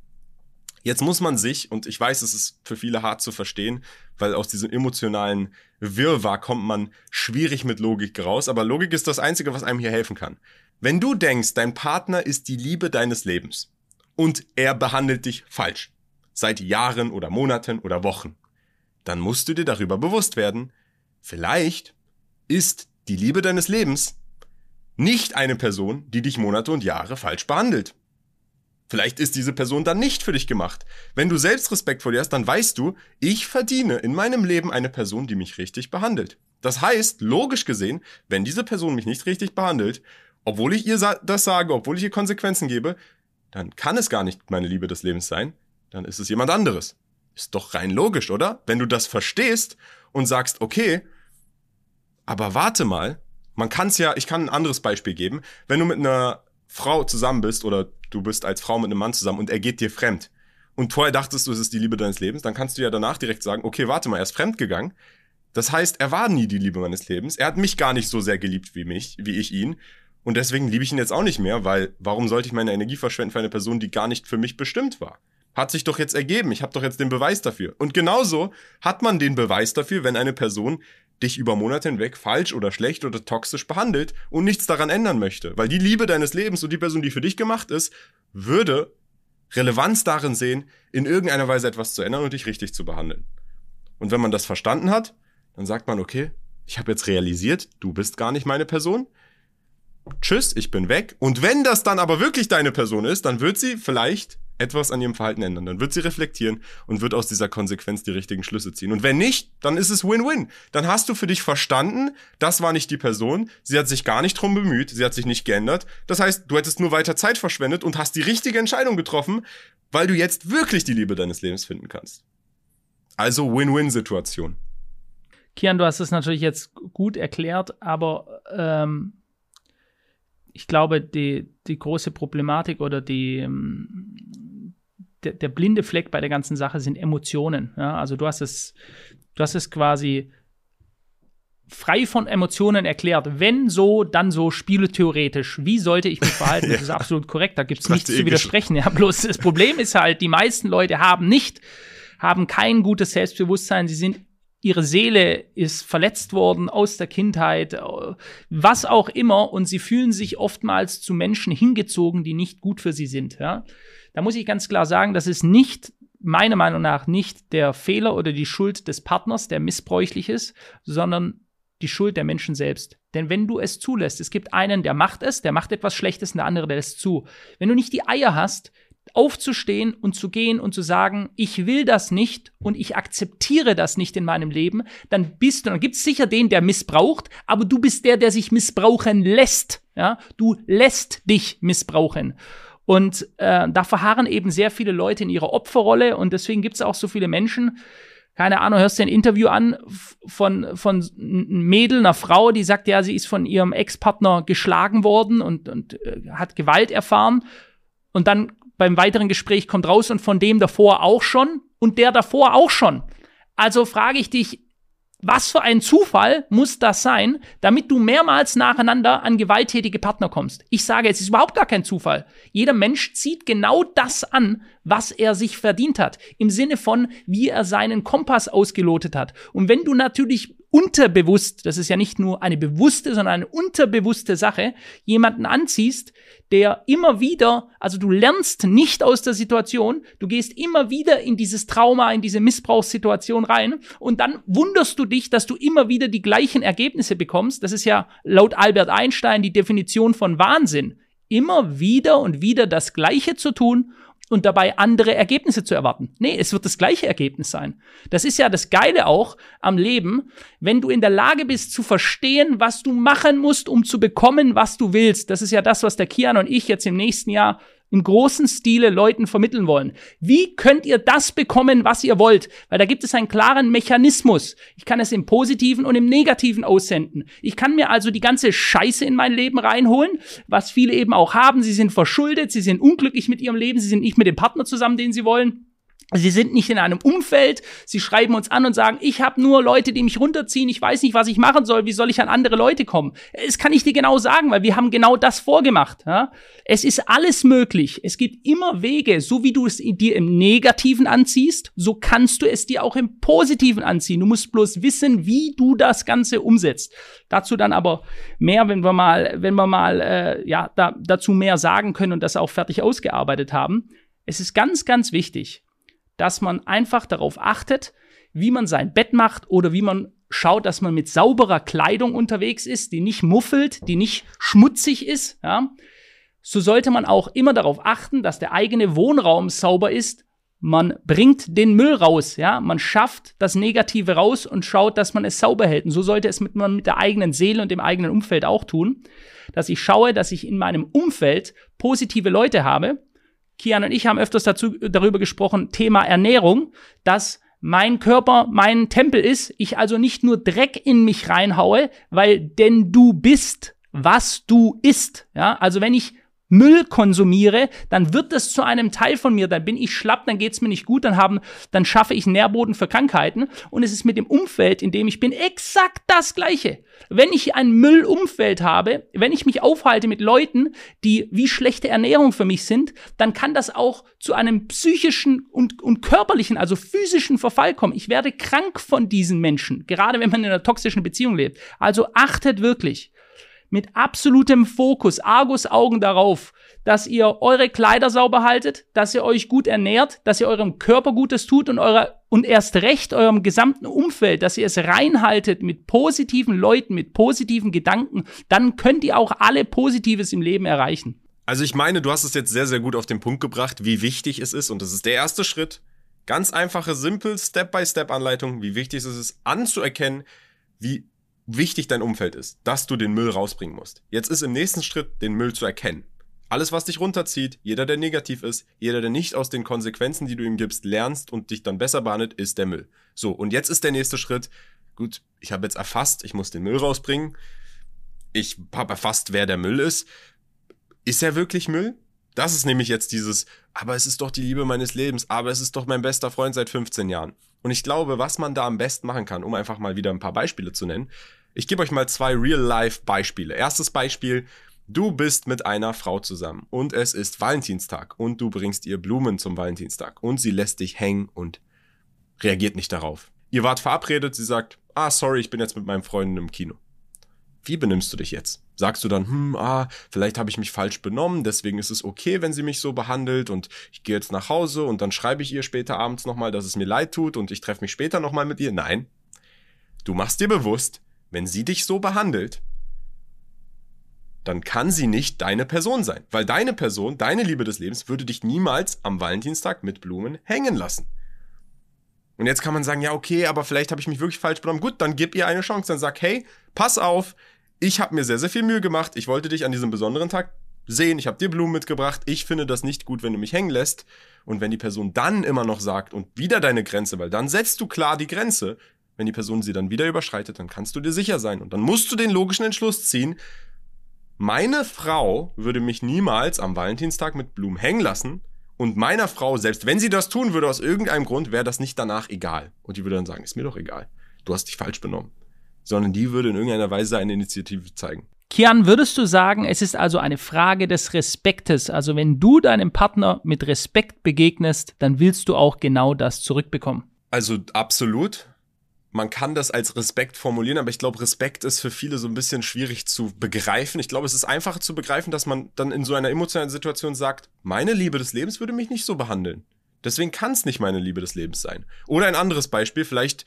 Jetzt muss man sich, und ich weiß, es ist für viele hart zu verstehen, weil aus diesem emotionalen Wirrwarr kommt man schwierig mit Logik raus, aber Logik ist das Einzige, was einem hier helfen kann. Wenn du denkst, dein Partner ist die Liebe deines Lebens und er behandelt dich falsch, seit Jahren oder Monaten oder Wochen, dann musst du dir darüber bewusst werden, vielleicht ist die Liebe deines Lebens nicht eine Person, die dich Monate und Jahre falsch behandelt. Vielleicht ist diese Person dann nicht für dich gemacht. Wenn du Selbstrespekt vor dir hast, dann weißt du, ich verdiene in meinem Leben eine Person, die mich richtig behandelt. Das heißt, logisch gesehen, wenn diese Person mich nicht richtig behandelt, obwohl ich ihr das sage, obwohl ich ihr Konsequenzen gebe, dann kann es gar nicht meine Liebe des Lebens sein, dann ist es jemand anderes. Ist doch rein logisch, oder? Wenn du das verstehst und sagst, okay, aber warte mal, man kann es ja, ich kann ein anderes Beispiel geben. Wenn du mit einer Frau zusammen bist oder du bist als Frau mit einem Mann zusammen und er geht dir fremd und vorher dachtest du, es ist die Liebe deines Lebens, dann kannst du ja danach direkt sagen, okay, warte mal, er ist fremdgegangen. Das heißt, er war nie die Liebe meines Lebens. Er hat mich gar nicht so sehr geliebt wie mich, wie ich ihn. Und deswegen liebe ich ihn jetzt auch nicht mehr, weil warum sollte ich meine Energie verschwenden für eine Person, die gar nicht für mich bestimmt war? Hat sich doch jetzt ergeben. Ich habe doch jetzt den Beweis dafür. Und genauso hat man den Beweis dafür, wenn eine Person dich über Monate hinweg falsch oder schlecht oder toxisch behandelt und nichts daran ändern möchte. Weil die Liebe deines Lebens und die Person, die für dich gemacht ist, würde Relevanz darin sehen, in irgendeiner Weise etwas zu ändern und dich richtig zu behandeln. Und wenn man das verstanden hat, dann sagt man, okay, ich habe jetzt realisiert, du bist gar nicht meine Person. Tschüss, ich bin weg. Und wenn das dann aber wirklich deine Person ist, dann wird sie vielleicht etwas an ihrem Verhalten ändern. Dann wird sie reflektieren und wird aus dieser Konsequenz die richtigen Schlüsse ziehen. Und wenn nicht, dann ist es Win-Win. Dann hast du für dich verstanden, das war nicht die Person, sie hat sich gar nicht drum bemüht, sie hat sich nicht geändert. Das heißt, du hättest nur weiter Zeit verschwendet und hast die richtige Entscheidung getroffen, weil du jetzt wirklich die Liebe deines Lebens finden kannst. Also Win-Win-Situation. Kian, du hast es natürlich jetzt gut erklärt, aber ähm, ich glaube, die, die große Problematik oder die, ähm, der, der, blinde Fleck bei der ganzen Sache sind Emotionen. Ja? Also du hast es, du hast es quasi frei von Emotionen erklärt. Wenn so, dann so spieletheoretisch. Wie sollte ich mich verhalten? ja. Das ist absolut korrekt. Da gibt es nichts zu widersprechen. Ja, bloß das Problem ist halt, die meisten Leute haben nicht, haben kein gutes Selbstbewusstsein. Sie sind ihre Seele ist verletzt worden aus der Kindheit, äh, was auch immer, und sie fühlen sich oftmals zu Menschen hingezogen, die nicht gut für sie sind. Ja? Da muss ich ganz klar sagen, das ist nicht meiner Meinung nach nicht der Fehler oder die Schuld des Partners, der missbräuchlich ist, sondern die Schuld der Menschen selbst. Denn wenn du es zulässt, es gibt einen, der macht es, der macht etwas Schlechtes und der andere, der lässt zu. Wenn du nicht die Eier hast, aufzustehen und zu gehen und zu sagen, ich will das nicht und ich akzeptiere das nicht in meinem Leben, dann bist du, dann gibt es sicher den, der missbraucht, aber du bist der, der sich missbrauchen lässt. Ja, du lässt dich missbrauchen. Und äh, da verharren eben sehr viele Leute in ihrer Opferrolle und deswegen gibt es auch so viele Menschen, keine Ahnung, hörst du ein Interview an von, von einem Mädel, einer Frau, die sagt, ja, sie ist von ihrem Ex-Partner geschlagen worden und, und äh, hat Gewalt erfahren. Und dann beim weiteren Gespräch kommt raus und von dem davor auch schon und der davor auch schon. Also frage ich dich, was für ein Zufall muss das sein, damit du mehrmals nacheinander an gewalttätige Partner kommst? Ich sage, es ist überhaupt gar kein Zufall. Jeder Mensch zieht genau das an, was er sich verdient hat. Im Sinne von, wie er seinen Kompass ausgelotet hat. Und wenn du natürlich unterbewusst, das ist ja nicht nur eine bewusste, sondern eine unterbewusste Sache, jemanden anziehst, der immer wieder, also du lernst nicht aus der Situation, du gehst immer wieder in dieses Trauma, in diese Missbrauchssituation rein und dann wunderst du dich, dass du immer wieder die gleichen Ergebnisse bekommst. Das ist ja laut Albert Einstein die Definition von Wahnsinn. Immer wieder und wieder das Gleiche zu tun und dabei andere Ergebnisse zu erwarten. Nee, es wird das gleiche Ergebnis sein. Das ist ja das Geile auch am Leben, wenn du in der Lage bist zu verstehen, was du machen musst, um zu bekommen, was du willst. Das ist ja das, was der Kian und ich jetzt im nächsten Jahr im großen Stile Leuten vermitteln wollen. Wie könnt ihr das bekommen, was ihr wollt? Weil da gibt es einen klaren Mechanismus. Ich kann es im Positiven und im Negativen aussenden. Ich kann mir also die ganze Scheiße in mein Leben reinholen, was viele eben auch haben. Sie sind verschuldet, sie sind unglücklich mit ihrem Leben, sie sind nicht mit dem Partner zusammen, den sie wollen. Sie sind nicht in einem Umfeld, sie schreiben uns an und sagen, ich habe nur Leute, die mich runterziehen, ich weiß nicht, was ich machen soll, wie soll ich an andere Leute kommen? Das kann ich dir genau sagen, weil wir haben genau das vorgemacht. Ja? Es ist alles möglich, es gibt immer Wege, so wie du es dir im Negativen anziehst, so kannst du es dir auch im Positiven anziehen. Du musst bloß wissen, wie du das Ganze umsetzt. Dazu dann aber mehr, wenn wir mal, wenn wir mal äh, ja, da, dazu mehr sagen können und das auch fertig ausgearbeitet haben. Es ist ganz, ganz wichtig, dass man einfach darauf achtet, wie man sein Bett macht oder wie man schaut, dass man mit sauberer Kleidung unterwegs ist, die nicht muffelt, die nicht schmutzig ist. Ja. So sollte man auch immer darauf achten, dass der eigene Wohnraum sauber ist. Man bringt den Müll raus, ja, man schafft das Negative raus und schaut, dass man es sauber hält. Und so sollte es mit, man mit der eigenen Seele und dem eigenen Umfeld auch tun, dass ich schaue, dass ich in meinem Umfeld positive Leute habe, Kian und ich haben öfters dazu, darüber gesprochen, Thema Ernährung, dass mein Körper mein Tempel ist, ich also nicht nur Dreck in mich reinhaue, weil denn du bist, was du isst. Ja, also wenn ich Müll konsumiere, dann wird das zu einem Teil von mir, dann bin ich schlapp, dann geht's mir nicht gut, dann haben, dann schaffe ich Nährboden für Krankheiten und es ist mit dem Umfeld, in dem ich bin, exakt das gleiche. Wenn ich ein Müllumfeld habe, wenn ich mich aufhalte mit Leuten, die wie schlechte Ernährung für mich sind, dann kann das auch zu einem psychischen und, und körperlichen, also physischen Verfall kommen. Ich werde krank von diesen Menschen, gerade wenn man in einer toxischen Beziehung lebt. Also achtet wirklich mit absolutem Fokus, Argus-Augen darauf, dass ihr eure Kleider sauber haltet, dass ihr euch gut ernährt, dass ihr eurem Körper Gutes tut und eurer, und erst recht eurem gesamten Umfeld, dass ihr es reinhaltet mit positiven Leuten, mit positiven Gedanken, dann könnt ihr auch alle Positives im Leben erreichen. Also ich meine, du hast es jetzt sehr, sehr gut auf den Punkt gebracht, wie wichtig es ist und das ist der erste Schritt. Ganz einfache, simpel, Step-by-Step-Anleitung, wie wichtig es ist, anzuerkennen, wie wichtig dein Umfeld ist, dass du den Müll rausbringen musst. Jetzt ist im nächsten Schritt, den Müll zu erkennen. Alles, was dich runterzieht, jeder, der negativ ist, jeder, der nicht aus den Konsequenzen, die du ihm gibst, lernst und dich dann besser behandelt, ist der Müll. So, und jetzt ist der nächste Schritt, gut, ich habe jetzt erfasst, ich muss den Müll rausbringen. Ich habe erfasst, wer der Müll ist. Ist er wirklich Müll? Das ist nämlich jetzt dieses, aber es ist doch die Liebe meines Lebens, aber es ist doch mein bester Freund seit 15 Jahren. Und ich glaube, was man da am besten machen kann, um einfach mal wieder ein paar Beispiele zu nennen, ich gebe euch mal zwei Real-Life-Beispiele. Erstes Beispiel, du bist mit einer Frau zusammen und es ist Valentinstag und du bringst ihr Blumen zum Valentinstag und sie lässt dich hängen und reagiert nicht darauf. Ihr wart verabredet, sie sagt, ah, sorry, ich bin jetzt mit meinem Freund im Kino. Wie benimmst du dich jetzt? Sagst du dann, hm, ah, vielleicht habe ich mich falsch benommen, deswegen ist es okay, wenn sie mich so behandelt und ich gehe jetzt nach Hause und dann schreibe ich ihr später abends nochmal, dass es mir leid tut und ich treffe mich später nochmal mit ihr? Nein. Du machst dir bewusst, wenn sie dich so behandelt, dann kann sie nicht deine Person sein. Weil deine Person, deine Liebe des Lebens, würde dich niemals am Valentinstag mit Blumen hängen lassen. Und jetzt kann man sagen, ja, okay, aber vielleicht habe ich mich wirklich falsch benommen. Gut, dann gib ihr eine Chance. Dann sag, hey, pass auf, ich habe mir sehr, sehr viel Mühe gemacht. Ich wollte dich an diesem besonderen Tag sehen. Ich habe dir Blumen mitgebracht. Ich finde das nicht gut, wenn du mich hängen lässt. Und wenn die Person dann immer noch sagt und wieder deine Grenze, weil dann setzt du klar die Grenze, wenn die Person sie dann wieder überschreitet, dann kannst du dir sicher sein. Und dann musst du den logischen Entschluss ziehen. Meine Frau würde mich niemals am Valentinstag mit Blumen hängen lassen. Und meiner Frau, selbst wenn sie das tun würde aus irgendeinem Grund, wäre das nicht danach egal. Und die würde dann sagen, ist mir doch egal. Du hast dich falsch benommen. Sondern die würde in irgendeiner Weise eine Initiative zeigen. Kian, würdest du sagen, es ist also eine Frage des Respektes? Also wenn du deinem Partner mit Respekt begegnest, dann willst du auch genau das zurückbekommen. Also absolut man kann das als Respekt formulieren, aber ich glaube, Respekt ist für viele so ein bisschen schwierig zu begreifen. Ich glaube, es ist einfacher zu begreifen, dass man dann in so einer emotionalen Situation sagt, meine Liebe des Lebens würde mich nicht so behandeln. Deswegen kann es nicht meine Liebe des Lebens sein. Oder ein anderes Beispiel, vielleicht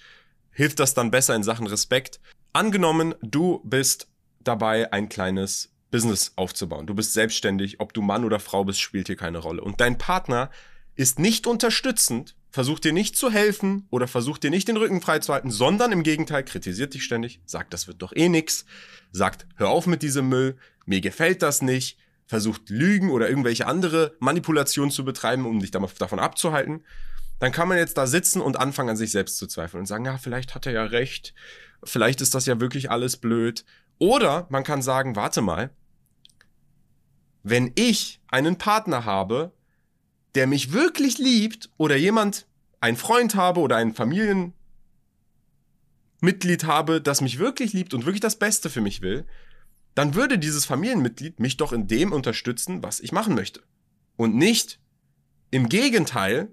hilft das dann besser in Sachen Respekt. Angenommen, du bist dabei, ein kleines Business aufzubauen. Du bist selbstständig, ob du Mann oder Frau bist, spielt hier keine Rolle. Und dein Partner ist nicht unterstützend versucht dir nicht zu helfen oder versucht dir nicht den Rücken freizuhalten, sondern im Gegenteil kritisiert dich ständig, sagt, das wird doch eh nix, sagt, hör auf mit diesem Müll, mir gefällt das nicht, versucht Lügen oder irgendwelche andere Manipulationen zu betreiben, um dich davon abzuhalten, dann kann man jetzt da sitzen und anfangen an sich selbst zu zweifeln und sagen, ja, vielleicht hat er ja recht, vielleicht ist das ja wirklich alles blöd. Oder man kann sagen, warte mal, wenn ich einen Partner habe, der mich wirklich liebt oder jemand, ein Freund habe oder ein Familienmitglied habe, das mich wirklich liebt und wirklich das Beste für mich will, dann würde dieses Familienmitglied mich doch in dem unterstützen, was ich machen möchte. Und nicht im Gegenteil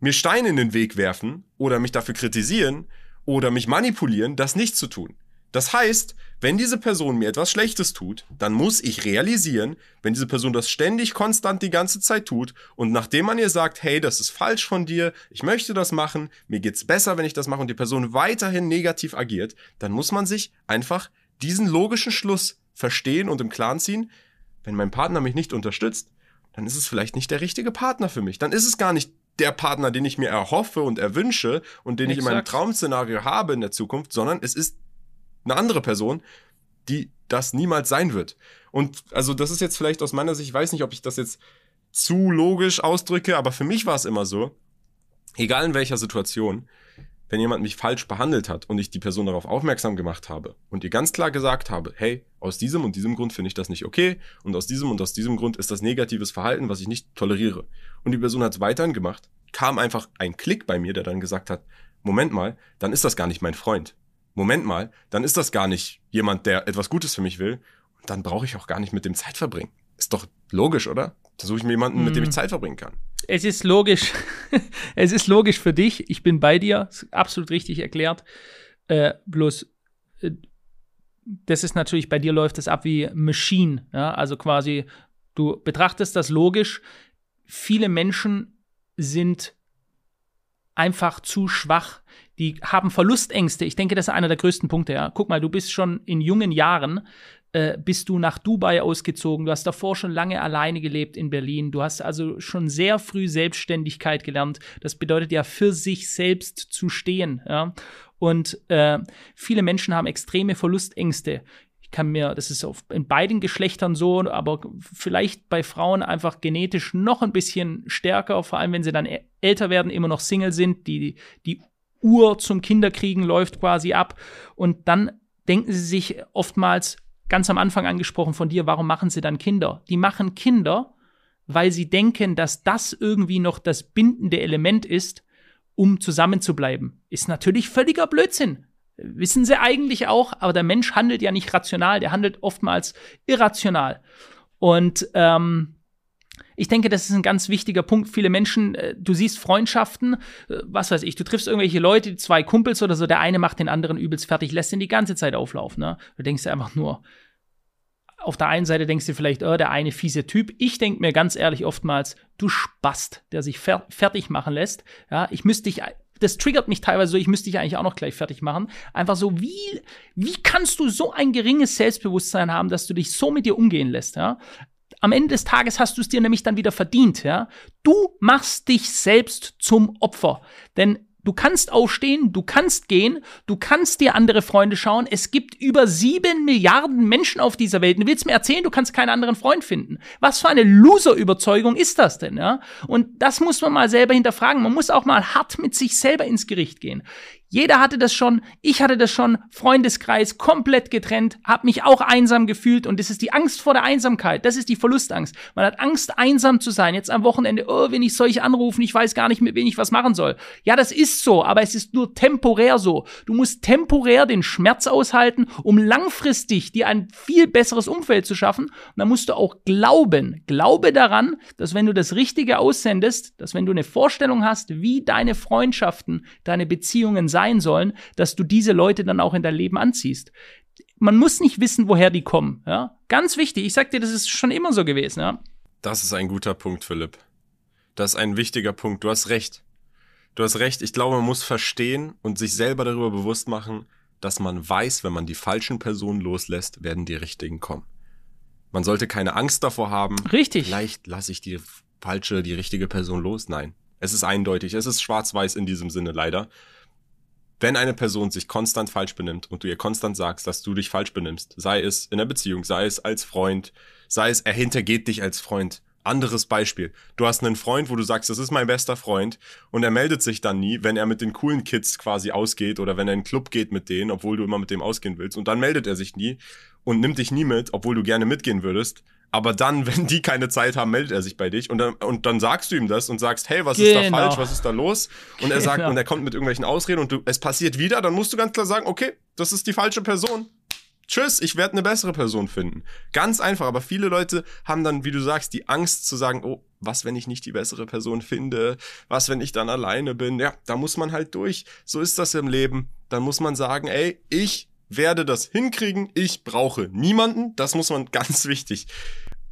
mir Steine in den Weg werfen oder mich dafür kritisieren oder mich manipulieren, das nicht zu tun. Das heißt, wenn diese Person mir etwas Schlechtes tut, dann muss ich realisieren, wenn diese Person das ständig, konstant die ganze Zeit tut und nachdem man ihr sagt, hey, das ist falsch von dir, ich möchte das machen, mir geht's besser, wenn ich das mache und die Person weiterhin negativ agiert, dann muss man sich einfach diesen logischen Schluss verstehen und im Klaren ziehen, wenn mein Partner mich nicht unterstützt, dann ist es vielleicht nicht der richtige Partner für mich. Dann ist es gar nicht der Partner, den ich mir erhoffe und erwünsche und den Exakt. ich in meinem Traumszenario habe in der Zukunft, sondern es ist eine andere Person, die das niemals sein wird. Und also das ist jetzt vielleicht aus meiner Sicht, ich weiß nicht, ob ich das jetzt zu logisch ausdrücke, aber für mich war es immer so, egal in welcher Situation, wenn jemand mich falsch behandelt hat und ich die Person darauf aufmerksam gemacht habe und ihr ganz klar gesagt habe, hey, aus diesem und diesem Grund finde ich das nicht okay und aus diesem und aus diesem Grund ist das negatives Verhalten, was ich nicht toleriere. Und die Person hat es weiterhin gemacht, kam einfach ein Klick bei mir, der dann gesagt hat, Moment mal, dann ist das gar nicht mein Freund. Moment mal, dann ist das gar nicht jemand, der etwas Gutes für mich will. Dann brauche ich auch gar nicht mit dem Zeit verbringen. Ist doch logisch, oder? Da suche ich mir jemanden, mit dem ich mhm. Zeit verbringen kann es ist logisch. es ist logisch für dich. Ich bin bei dir. Absolut richtig erklärt. Äh, bloß, äh, das ist natürlich, bei dir läuft es ab wie Machine. Ja? Also quasi, du betrachtest das logisch. Viele Menschen sind einfach zu schwach. Die haben Verlustängste. Ich denke, das ist einer der größten Punkte. Ja. Guck mal, du bist schon in jungen Jahren äh, bist du nach Dubai ausgezogen. Du hast davor schon lange alleine gelebt in Berlin. Du hast also schon sehr früh Selbstständigkeit gelernt. Das bedeutet ja, für sich selbst zu stehen. Ja? Und äh, viele Menschen haben extreme Verlustängste. Ich kann mir, das ist auf, in beiden Geschlechtern so, aber vielleicht bei Frauen einfach genetisch noch ein bisschen stärker, vor allem wenn sie dann älter werden, immer noch Single sind, die, die Uhr zum Kinderkriegen läuft quasi ab. Und dann denken sie sich oftmals, ganz am Anfang angesprochen von dir, warum machen sie dann Kinder? Die machen Kinder, weil sie denken, dass das irgendwie noch das bindende Element ist, um zusammenzubleiben. Ist natürlich völliger Blödsinn. Wissen sie eigentlich auch, aber der Mensch handelt ja nicht rational, der handelt oftmals irrational. Und ähm, ich denke, das ist ein ganz wichtiger Punkt. Viele Menschen, äh, du siehst Freundschaften, äh, was weiß ich, du triffst irgendwelche Leute, zwei Kumpels oder so, der eine macht den anderen übelst fertig, lässt ihn die ganze Zeit auflaufen. Ne? Du denkst dir einfach nur, auf der einen Seite denkst du vielleicht, oh, der eine fiese Typ. Ich denke mir ganz ehrlich oftmals, du Spast, der sich fer fertig machen lässt. Ja, ich müsste dich das triggert mich teilweise so, ich müsste dich eigentlich auch noch gleich fertig machen. Einfach so, wie, wie kannst du so ein geringes Selbstbewusstsein haben, dass du dich so mit dir umgehen lässt, ja? Am Ende des Tages hast du es dir nämlich dann wieder verdient, ja. Du machst dich selbst zum Opfer. Denn Du kannst aufstehen, du kannst gehen, du kannst dir andere Freunde schauen. Es gibt über sieben Milliarden Menschen auf dieser Welt. Du willst mir erzählen, du kannst keinen anderen Freund finden. Was für eine Loser-Überzeugung ist das denn, ja? Und das muss man mal selber hinterfragen. Man muss auch mal hart mit sich selber ins Gericht gehen. Jeder hatte das schon, ich hatte das schon, Freundeskreis komplett getrennt, hab mich auch einsam gefühlt und das ist die Angst vor der Einsamkeit, das ist die Verlustangst. Man hat Angst, einsam zu sein. Jetzt am Wochenende, oh, wenn ich solch anrufen, ich weiß gar nicht, mit wem ich was machen soll. Ja, das ist so, aber es ist nur temporär so. Du musst temporär den Schmerz aushalten, um langfristig dir ein viel besseres Umfeld zu schaffen. Und dann musst du auch glauben, glaube daran, dass wenn du das Richtige aussendest, dass wenn du eine Vorstellung hast, wie deine Freundschaften, deine Beziehungen sein, sein sollen, dass du diese Leute dann auch in dein Leben anziehst. Man muss nicht wissen, woher die kommen. Ja? Ganz wichtig. Ich sag dir, das ist schon immer so gewesen. Ja? Das ist ein guter Punkt, Philipp. Das ist ein wichtiger Punkt. Du hast recht. Du hast recht. Ich glaube, man muss verstehen und sich selber darüber bewusst machen, dass man weiß, wenn man die falschen Personen loslässt, werden die richtigen kommen. Man sollte keine Angst davor haben. Richtig. Vielleicht lasse ich die falsche, die richtige Person los. Nein. Es ist eindeutig. Es ist schwarz-weiß in diesem Sinne leider wenn eine Person sich konstant falsch benimmt und du ihr konstant sagst, dass du dich falsch benimmst, sei es in der Beziehung, sei es als Freund, sei es er hintergeht dich als Freund. Anderes Beispiel. Du hast einen Freund, wo du sagst, das ist mein bester Freund und er meldet sich dann nie, wenn er mit den coolen Kids quasi ausgeht oder wenn er in den Club geht mit denen, obwohl du immer mit dem ausgehen willst und dann meldet er sich nie und nimmt dich nie mit, obwohl du gerne mitgehen würdest aber dann, wenn die keine Zeit haben, meldet er sich bei dich und dann, und dann sagst du ihm das und sagst, hey, was genau. ist da genau. falsch, was ist da los? Und er sagt, genau. und er kommt mit irgendwelchen Ausreden und du, es passiert wieder, dann musst du ganz klar sagen, okay, das ist die falsche Person. Tschüss, ich werde eine bessere Person finden. Ganz einfach, aber viele Leute haben dann, wie du sagst, die Angst zu sagen, oh, was, wenn ich nicht die bessere Person finde? Was, wenn ich dann alleine bin? Ja, da muss man halt durch. So ist das im Leben. Dann muss man sagen, ey, ich werde das hinkriegen. Ich brauche niemanden. Das muss man ganz wichtig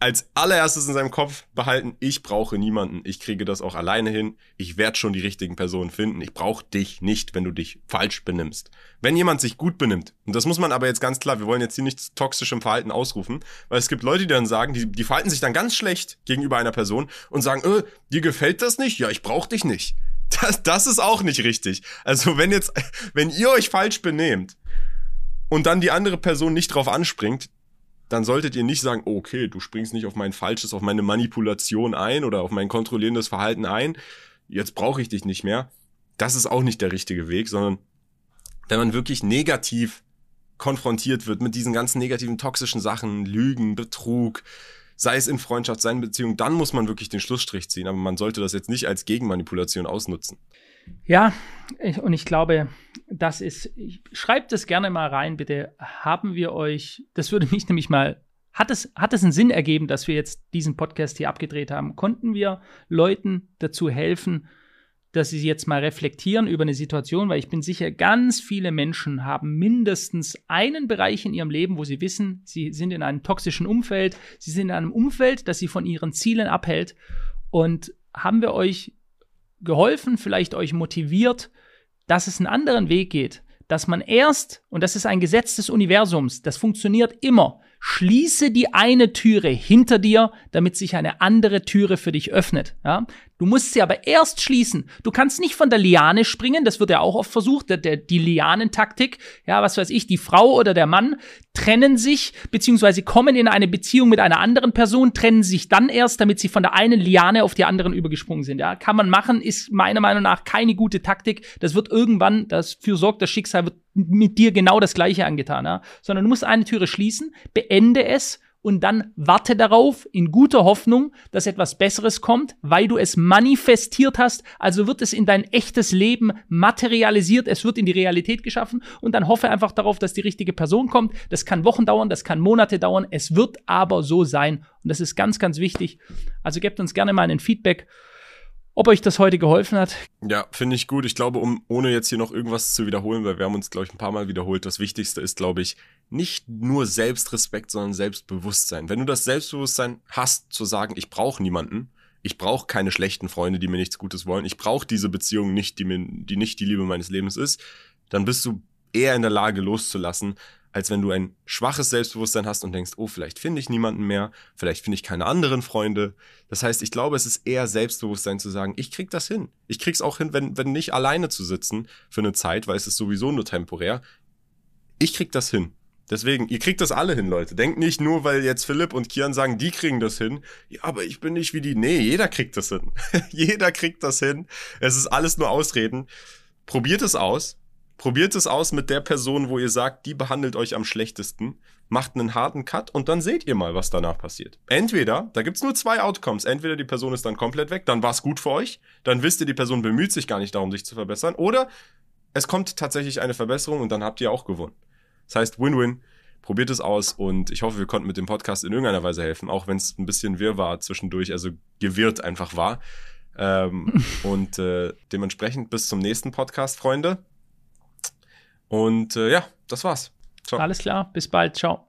als allererstes in seinem Kopf behalten, ich brauche niemanden, ich kriege das auch alleine hin, ich werde schon die richtigen Personen finden, ich brauche dich nicht, wenn du dich falsch benimmst. Wenn jemand sich gut benimmt, und das muss man aber jetzt ganz klar, wir wollen jetzt hier nicht toxischem Verhalten ausrufen, weil es gibt Leute, die dann sagen, die, die verhalten sich dann ganz schlecht gegenüber einer Person und sagen, äh, dir gefällt das nicht? Ja, ich brauche dich nicht. Das, das ist auch nicht richtig. Also wenn jetzt, wenn ihr euch falsch benehmt, und dann die andere Person nicht drauf anspringt, dann solltet ihr nicht sagen, okay, du springst nicht auf mein falsches, auf meine Manipulation ein oder auf mein kontrollierendes Verhalten ein, jetzt brauche ich dich nicht mehr. das ist auch nicht der richtige Weg, sondern wenn man wirklich negativ konfrontiert wird mit diesen ganzen negativen, toxischen Sachen, Lügen, Betrug, sei es in Freundschaft, sei in Beziehung, dann muss man wirklich den Schlussstrich ziehen. Aber man sollte das jetzt nicht als Gegenmanipulation ausnutzen. Ja, ich, und ich glaube, das ist, schreibt es gerne mal rein, bitte. Haben wir euch, das würde mich nämlich mal, hat es, hat es einen Sinn ergeben, dass wir jetzt diesen Podcast hier abgedreht haben? Konnten wir Leuten dazu helfen, dass sie jetzt mal reflektieren über eine Situation, weil ich bin sicher, ganz viele Menschen haben mindestens einen Bereich in ihrem Leben, wo sie wissen, sie sind in einem toxischen Umfeld, sie sind in einem Umfeld, das sie von ihren Zielen abhält. Und haben wir euch geholfen, vielleicht euch motiviert, dass es einen anderen Weg geht, dass man erst, und das ist ein Gesetz des Universums, das funktioniert immer, schließe die eine Türe hinter dir, damit sich eine andere Türe für dich öffnet. Ja? Du musst sie aber erst schließen. Du kannst nicht von der Liane springen, das wird ja auch oft versucht, der, der, die Lianentaktik. Ja, was weiß ich, die Frau oder der Mann trennen sich, beziehungsweise kommen in eine Beziehung mit einer anderen Person, trennen sich dann erst, damit sie von der einen Liane auf die anderen übergesprungen sind. Ja, kann man machen, ist meiner Meinung nach keine gute Taktik. Das wird irgendwann, dafür sorgt das Schicksal, wird mit dir genau das Gleiche angetan. Ja? Sondern du musst eine Türe schließen, beende es und dann warte darauf in guter Hoffnung, dass etwas Besseres kommt, weil du es manifestiert hast. Also wird es in dein echtes Leben materialisiert, es wird in die Realität geschaffen und dann hoffe einfach darauf, dass die richtige Person kommt. Das kann Wochen dauern, das kann Monate dauern, es wird aber so sein und das ist ganz, ganz wichtig. Also gebt uns gerne mal ein Feedback ob euch das heute geholfen hat. Ja, finde ich gut. Ich glaube, um ohne jetzt hier noch irgendwas zu wiederholen, weil wir haben uns, glaube ich, ein paar Mal wiederholt, das Wichtigste ist, glaube ich, nicht nur Selbstrespekt, sondern Selbstbewusstsein. Wenn du das Selbstbewusstsein hast, zu sagen, ich brauche niemanden, ich brauche keine schlechten Freunde, die mir nichts Gutes wollen, ich brauche diese Beziehung nicht, die mir, die nicht die Liebe meines Lebens ist, dann bist du eher in der Lage loszulassen, als wenn du ein schwaches Selbstbewusstsein hast und denkst, oh, vielleicht finde ich niemanden mehr, vielleicht finde ich keine anderen Freunde. Das heißt, ich glaube, es ist eher Selbstbewusstsein zu sagen, ich krieg das hin. Ich krieg's auch hin, wenn, wenn nicht alleine zu sitzen für eine Zeit, weil es ist sowieso nur temporär. Ich krieg das hin. Deswegen, ihr kriegt das alle hin, Leute. Denkt nicht nur, weil jetzt Philipp und Kian sagen, die kriegen das hin. Ja, aber ich bin nicht wie die. Nee, jeder kriegt das hin. jeder kriegt das hin. Es ist alles nur Ausreden. Probiert es aus. Probiert es aus mit der Person, wo ihr sagt, die behandelt euch am schlechtesten. Macht einen harten Cut und dann seht ihr mal, was danach passiert. Entweder, da gibt's nur zwei Outcomes. Entweder die Person ist dann komplett weg, dann war's gut für euch. Dann wisst ihr, die Person bemüht sich gar nicht darum, sich zu verbessern. Oder es kommt tatsächlich eine Verbesserung und dann habt ihr auch gewonnen. Das heißt, Win-Win. Probiert es aus und ich hoffe, wir konnten mit dem Podcast in irgendeiner Weise helfen, auch wenn es ein bisschen wirr war zwischendurch, also gewirrt einfach war. Ähm, und äh, dementsprechend bis zum nächsten Podcast, Freunde. Und äh, ja, das war's. Ciao. Alles klar, bis bald. Ciao.